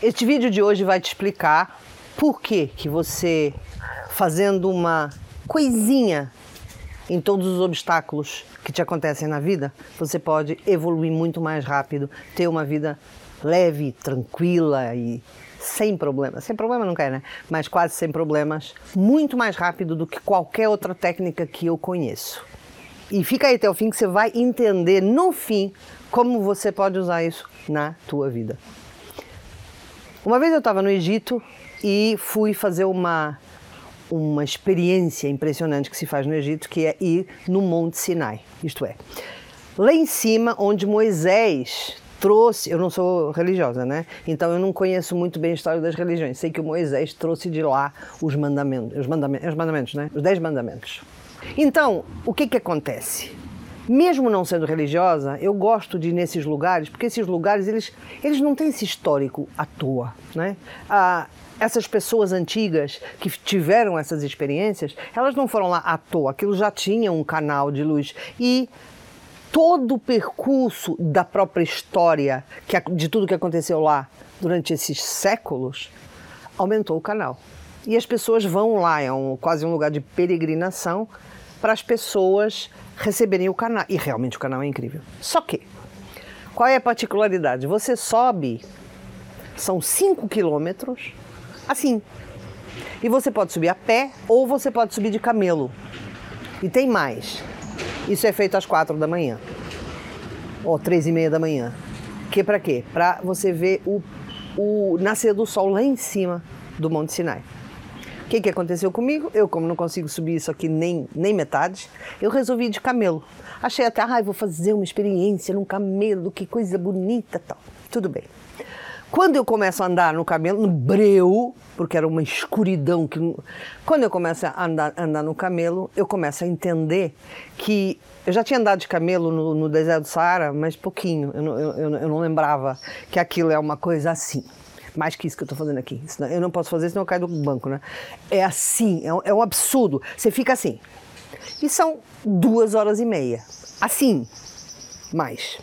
Este vídeo de hoje vai te explicar por que que você fazendo uma coisinha em todos os obstáculos que te acontecem na vida, você pode evoluir muito mais rápido, ter uma vida leve, tranquila e sem problemas. Sem problema não quer, né? Mas quase sem problemas, muito mais rápido do que qualquer outra técnica que eu conheço. E fica aí até o fim que você vai entender no fim como você pode usar isso na tua vida. Uma vez eu estava no Egito e fui fazer uma uma experiência impressionante que se faz no Egito, que é ir no Monte Sinai. Isto é, lá em cima, onde Moisés trouxe, eu não sou religiosa, né? Então eu não conheço muito bem a história das religiões. Sei que Moisés trouxe de lá os mandamentos, os mandamentos, os mandamentos, né? Os dez mandamentos. Então, o que que acontece? Mesmo não sendo religiosa, eu gosto de ir nesses lugares, porque esses lugares eles, eles não têm esse histórico à toa, né? Ah, essas pessoas antigas que tiveram essas experiências, elas não foram lá à toa, aquilo já tinha um canal de luz. E todo o percurso da própria história, que, de tudo que aconteceu lá durante esses séculos, aumentou o canal. E as pessoas vão lá, é um, quase um lugar de peregrinação para as pessoas receberem o canal. E realmente o canal é incrível. Só que, qual é a particularidade? Você sobe, são 5 quilômetros, assim. E você pode subir a pé ou você pode subir de camelo. E tem mais. Isso é feito às quatro da manhã. Ou três e meia da manhã. Que para quê? Para você ver o, o nascer do sol lá em cima do Monte Sinai. O que, que aconteceu comigo? Eu, como não consigo subir isso aqui nem, nem metade, eu resolvi ir de camelo. Achei até, ah, vou fazer uma experiência num camelo, que coisa bonita tal. Tudo bem. Quando eu começo a andar no camelo, no breu, porque era uma escuridão que. Quando eu começo a andar, andar no camelo, eu começo a entender que. Eu já tinha andado de camelo no, no deserto do Saara, mas pouquinho. Eu não, eu, eu não lembrava que aquilo é uma coisa assim. Mais que isso que eu estou fazendo aqui. Eu não posso fazer, senão eu caio do banco, né? É assim, é um, é um absurdo. Você fica assim. E são duas horas e meia. Assim. Mais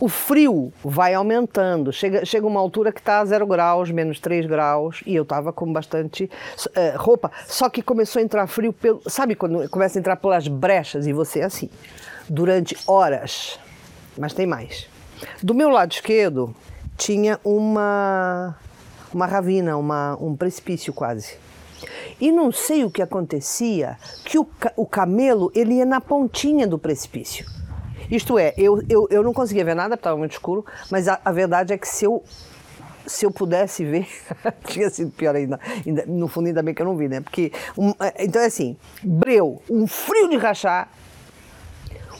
o frio vai aumentando. Chega, chega uma altura que está a zero graus, menos 3 graus, e eu estava com bastante uh, roupa. Só que começou a entrar frio, pelo, sabe quando começa a entrar pelas brechas e você é assim, durante horas. Mas tem mais. Do meu lado esquerdo tinha uma, uma ravina, uma, um precipício quase. E não sei o que acontecia, que o, o camelo ele ia na pontinha do precipício. Isto é, eu, eu, eu não conseguia ver nada, estava muito escuro, mas a, a verdade é que se eu se eu pudesse ver, tinha sido pior ainda. ainda. No fundo, ainda bem que eu não vi, né? Porque, um, é, então é assim, breu, um frio de rachar,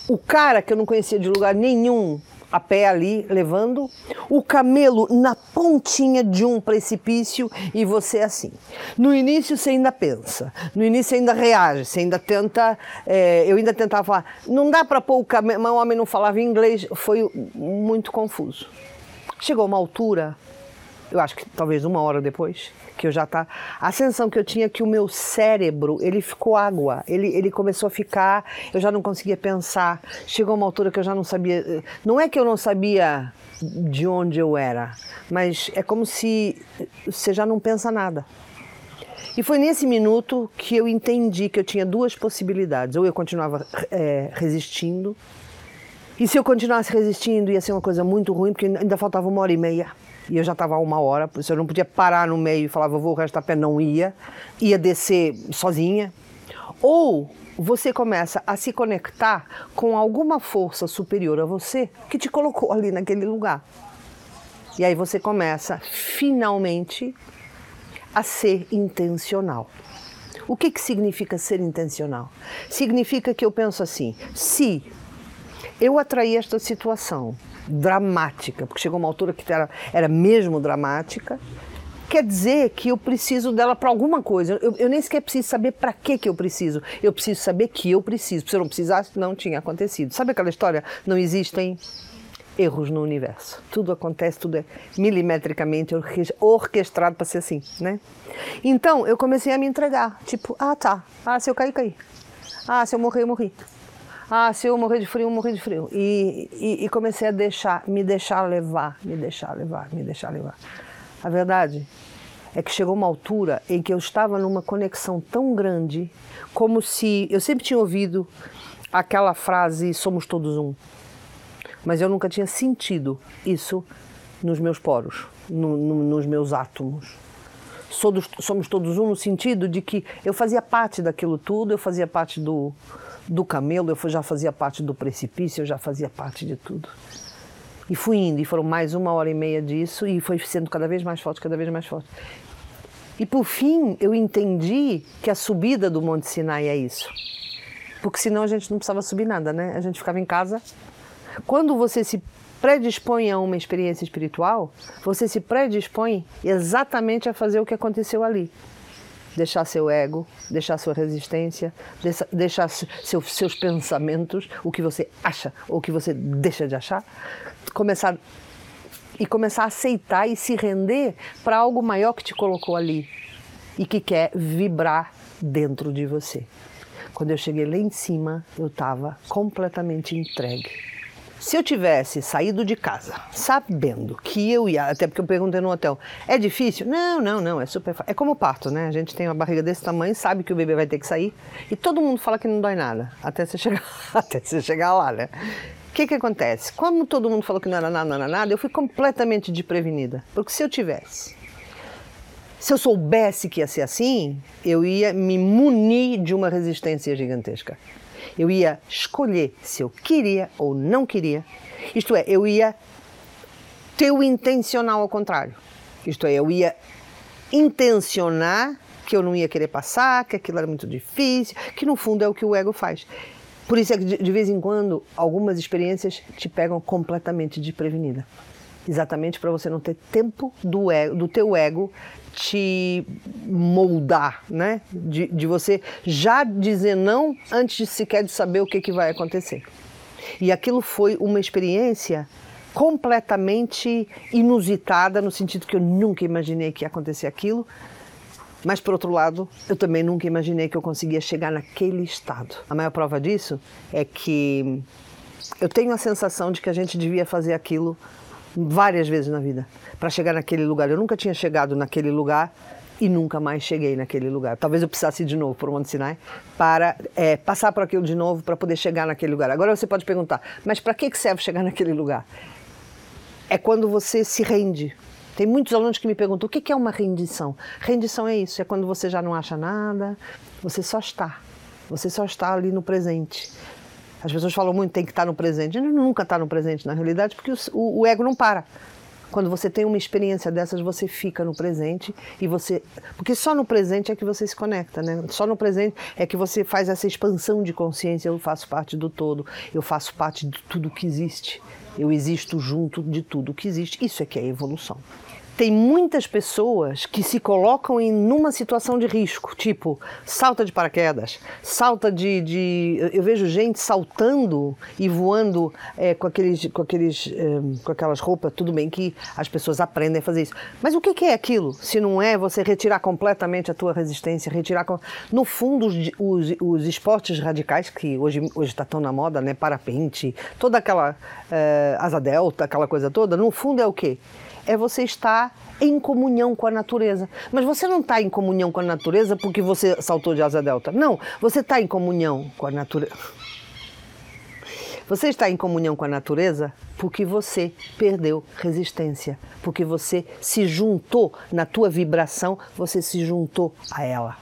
o cara que eu não conhecia de lugar nenhum, a pé ali, levando o camelo na pontinha de um precipício e você assim. No início você ainda pensa, no início você ainda reage, você ainda tenta. É, eu ainda tentava falar, não dá para pôr o camelo, mas o homem não falava inglês, foi muito confuso. Chegou uma altura, eu acho que talvez uma hora depois, que eu já tá. A sensação que eu tinha é que o meu cérebro, ele ficou água. Ele, ele começou a ficar, eu já não conseguia pensar. Chegou uma altura que eu já não sabia. Não é que eu não sabia de onde eu era, mas é como se você já não pensa nada. E foi nesse minuto que eu entendi que eu tinha duas possibilidades. Ou eu continuava é, resistindo, e se eu continuasse resistindo ia ser uma coisa muito ruim, porque ainda faltava uma hora e meia e eu já estava a uma hora, por isso eu não podia parar no meio e falar, vou da pé, não ia, ia descer sozinha. Ou você começa a se conectar com alguma força superior a você que te colocou ali naquele lugar. E aí você começa finalmente a ser intencional. O que, que significa ser intencional? Significa que eu penso assim: se eu atrair esta situação dramática, porque chegou uma altura que era, era mesmo dramática, quer dizer que eu preciso dela para alguma coisa. Eu, eu, nem sequer preciso saber para que que eu preciso. Eu preciso saber que eu preciso. Se eu não precisasse, não tinha acontecido. Sabe aquela história? Não existem erros no universo. Tudo acontece, tudo é milimetricamente orquestrado para ser assim, né? Então, eu comecei a me entregar. Tipo, ah, tá. Ah, se eu cair, caí. Ah, se eu morrer, eu morri. Ah, se eu morrer de frio, eu morrer de frio. E, e, e comecei a deixar, me deixar levar, me deixar levar, me deixar levar. A verdade é que chegou uma altura em que eu estava numa conexão tão grande, como se eu sempre tinha ouvido aquela frase somos todos um. Mas eu nunca tinha sentido isso nos meus poros, no, no, nos meus átomos. Somos, somos todos um no sentido de que eu fazia parte daquilo tudo, eu fazia parte do, do camelo, eu já fazia parte do precipício, eu já fazia parte de tudo. E fui indo, e foram mais uma hora e meia disso, e foi sendo cada vez mais forte, cada vez mais forte. E por fim, eu entendi que a subida do Monte Sinai é isso. Porque senão a gente não precisava subir nada, né? A gente ficava em casa. Quando você se predispõe a uma experiência espiritual, você se predispõe exatamente a fazer o que aconteceu ali deixar seu ego, deixar sua resistência, deixar seu, seus pensamentos, o que você acha ou o que você deixa de achar, começar e começar a aceitar e se render para algo maior que te colocou ali e que quer vibrar dentro de você. Quando eu cheguei lá em cima, eu estava completamente entregue. Se eu tivesse saído de casa sabendo que eu ia, até porque eu perguntei no hotel, é difícil? Não, não, não, é super fácil. É como o parto, né? A gente tem uma barriga desse tamanho, sabe que o bebê vai ter que sair e todo mundo fala que não dói nada, até você chegar, até você chegar lá, né? O que que acontece? Como todo mundo falou que não era nada, não era nada, eu fui completamente desprevenida. Porque se eu tivesse se eu soubesse que ia ser assim, eu ia me munir de uma resistência gigantesca. Eu ia escolher se eu queria ou não queria. Isto é, eu ia ter o intencional ao contrário. Isto é, eu ia intencionar que eu não ia querer passar, que aquilo era muito difícil, que no fundo é o que o ego faz. Por isso é que de vez em quando algumas experiências te pegam completamente desprevenida. Exatamente para você não ter tempo do, ego, do teu ego te moldar, né? De, de você já dizer não antes sequer de saber o que, que vai acontecer. E aquilo foi uma experiência completamente inusitada, no sentido que eu nunca imaginei que ia acontecer aquilo, mas por outro lado, eu também nunca imaginei que eu conseguia chegar naquele estado. A maior prova disso é que eu tenho a sensação de que a gente devia fazer aquilo várias vezes na vida para chegar naquele lugar. Eu nunca tinha chegado naquele lugar e nunca mais cheguei naquele lugar. Talvez eu precisasse ir de novo para o Monte Sinai para é, passar por aquilo de novo para poder chegar naquele lugar. Agora você pode perguntar, mas para que serve chegar naquele lugar? É quando você se rende. Tem muitos alunos que me perguntam o que é uma rendição. Rendição é isso, é quando você já não acha nada, você só está. Você só está ali no presente. As pessoas falam muito tem que estar no presente. Gente nunca está no presente, na realidade, porque o, o ego não para. Quando você tem uma experiência dessas, você fica no presente e você. Porque só no presente é que você se conecta, né? Só no presente é que você faz essa expansão de consciência. Eu faço parte do todo, eu faço parte de tudo que existe. Eu existo junto de tudo que existe. Isso é que é evolução tem muitas pessoas que se colocam em numa situação de risco, tipo salta de paraquedas, salta de, de eu vejo gente saltando e voando é, com aqueles, com aqueles, é, com aquelas roupas. Tudo bem que as pessoas aprendem a fazer isso, mas o que é aquilo? Se não é você retirar completamente a tua resistência, retirar no fundo os, os, os esportes radicais que hoje está tão na moda, né? Parapente, toda aquela é, asa delta, aquela coisa toda. No fundo é o quê? É você estar em comunhão com a natureza. Mas você não está em comunhão com a natureza porque você saltou de asa delta. Não, você está em comunhão com a natureza. Você está em comunhão com a natureza porque você perdeu resistência, porque você se juntou na tua vibração, você se juntou a ela.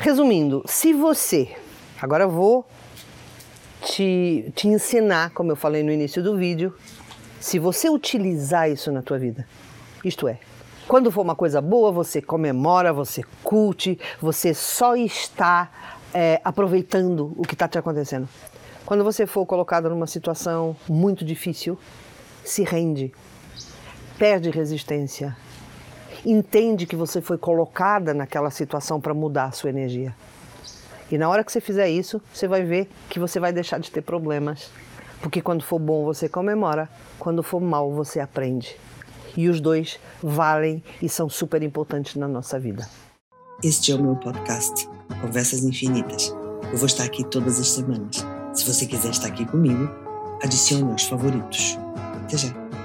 Resumindo, se você, agora eu vou te, te ensinar, como eu falei no início do vídeo, se você utilizar isso na tua vida. Isto é, quando for uma coisa boa, você comemora, você curte, você só está é, aproveitando o que está te acontecendo. Quando você for colocado numa situação muito difícil, se rende, perde resistência, entende que você foi colocada naquela situação para mudar a sua energia. E na hora que você fizer isso, você vai ver que você vai deixar de ter problemas porque quando for bom você comemora, quando for mal você aprende. E os dois valem e são super importantes na nossa vida. Este é o meu podcast, Conversas Infinitas. Eu vou estar aqui todas as semanas. Se você quiser estar aqui comigo, adicione aos favoritos. Até já!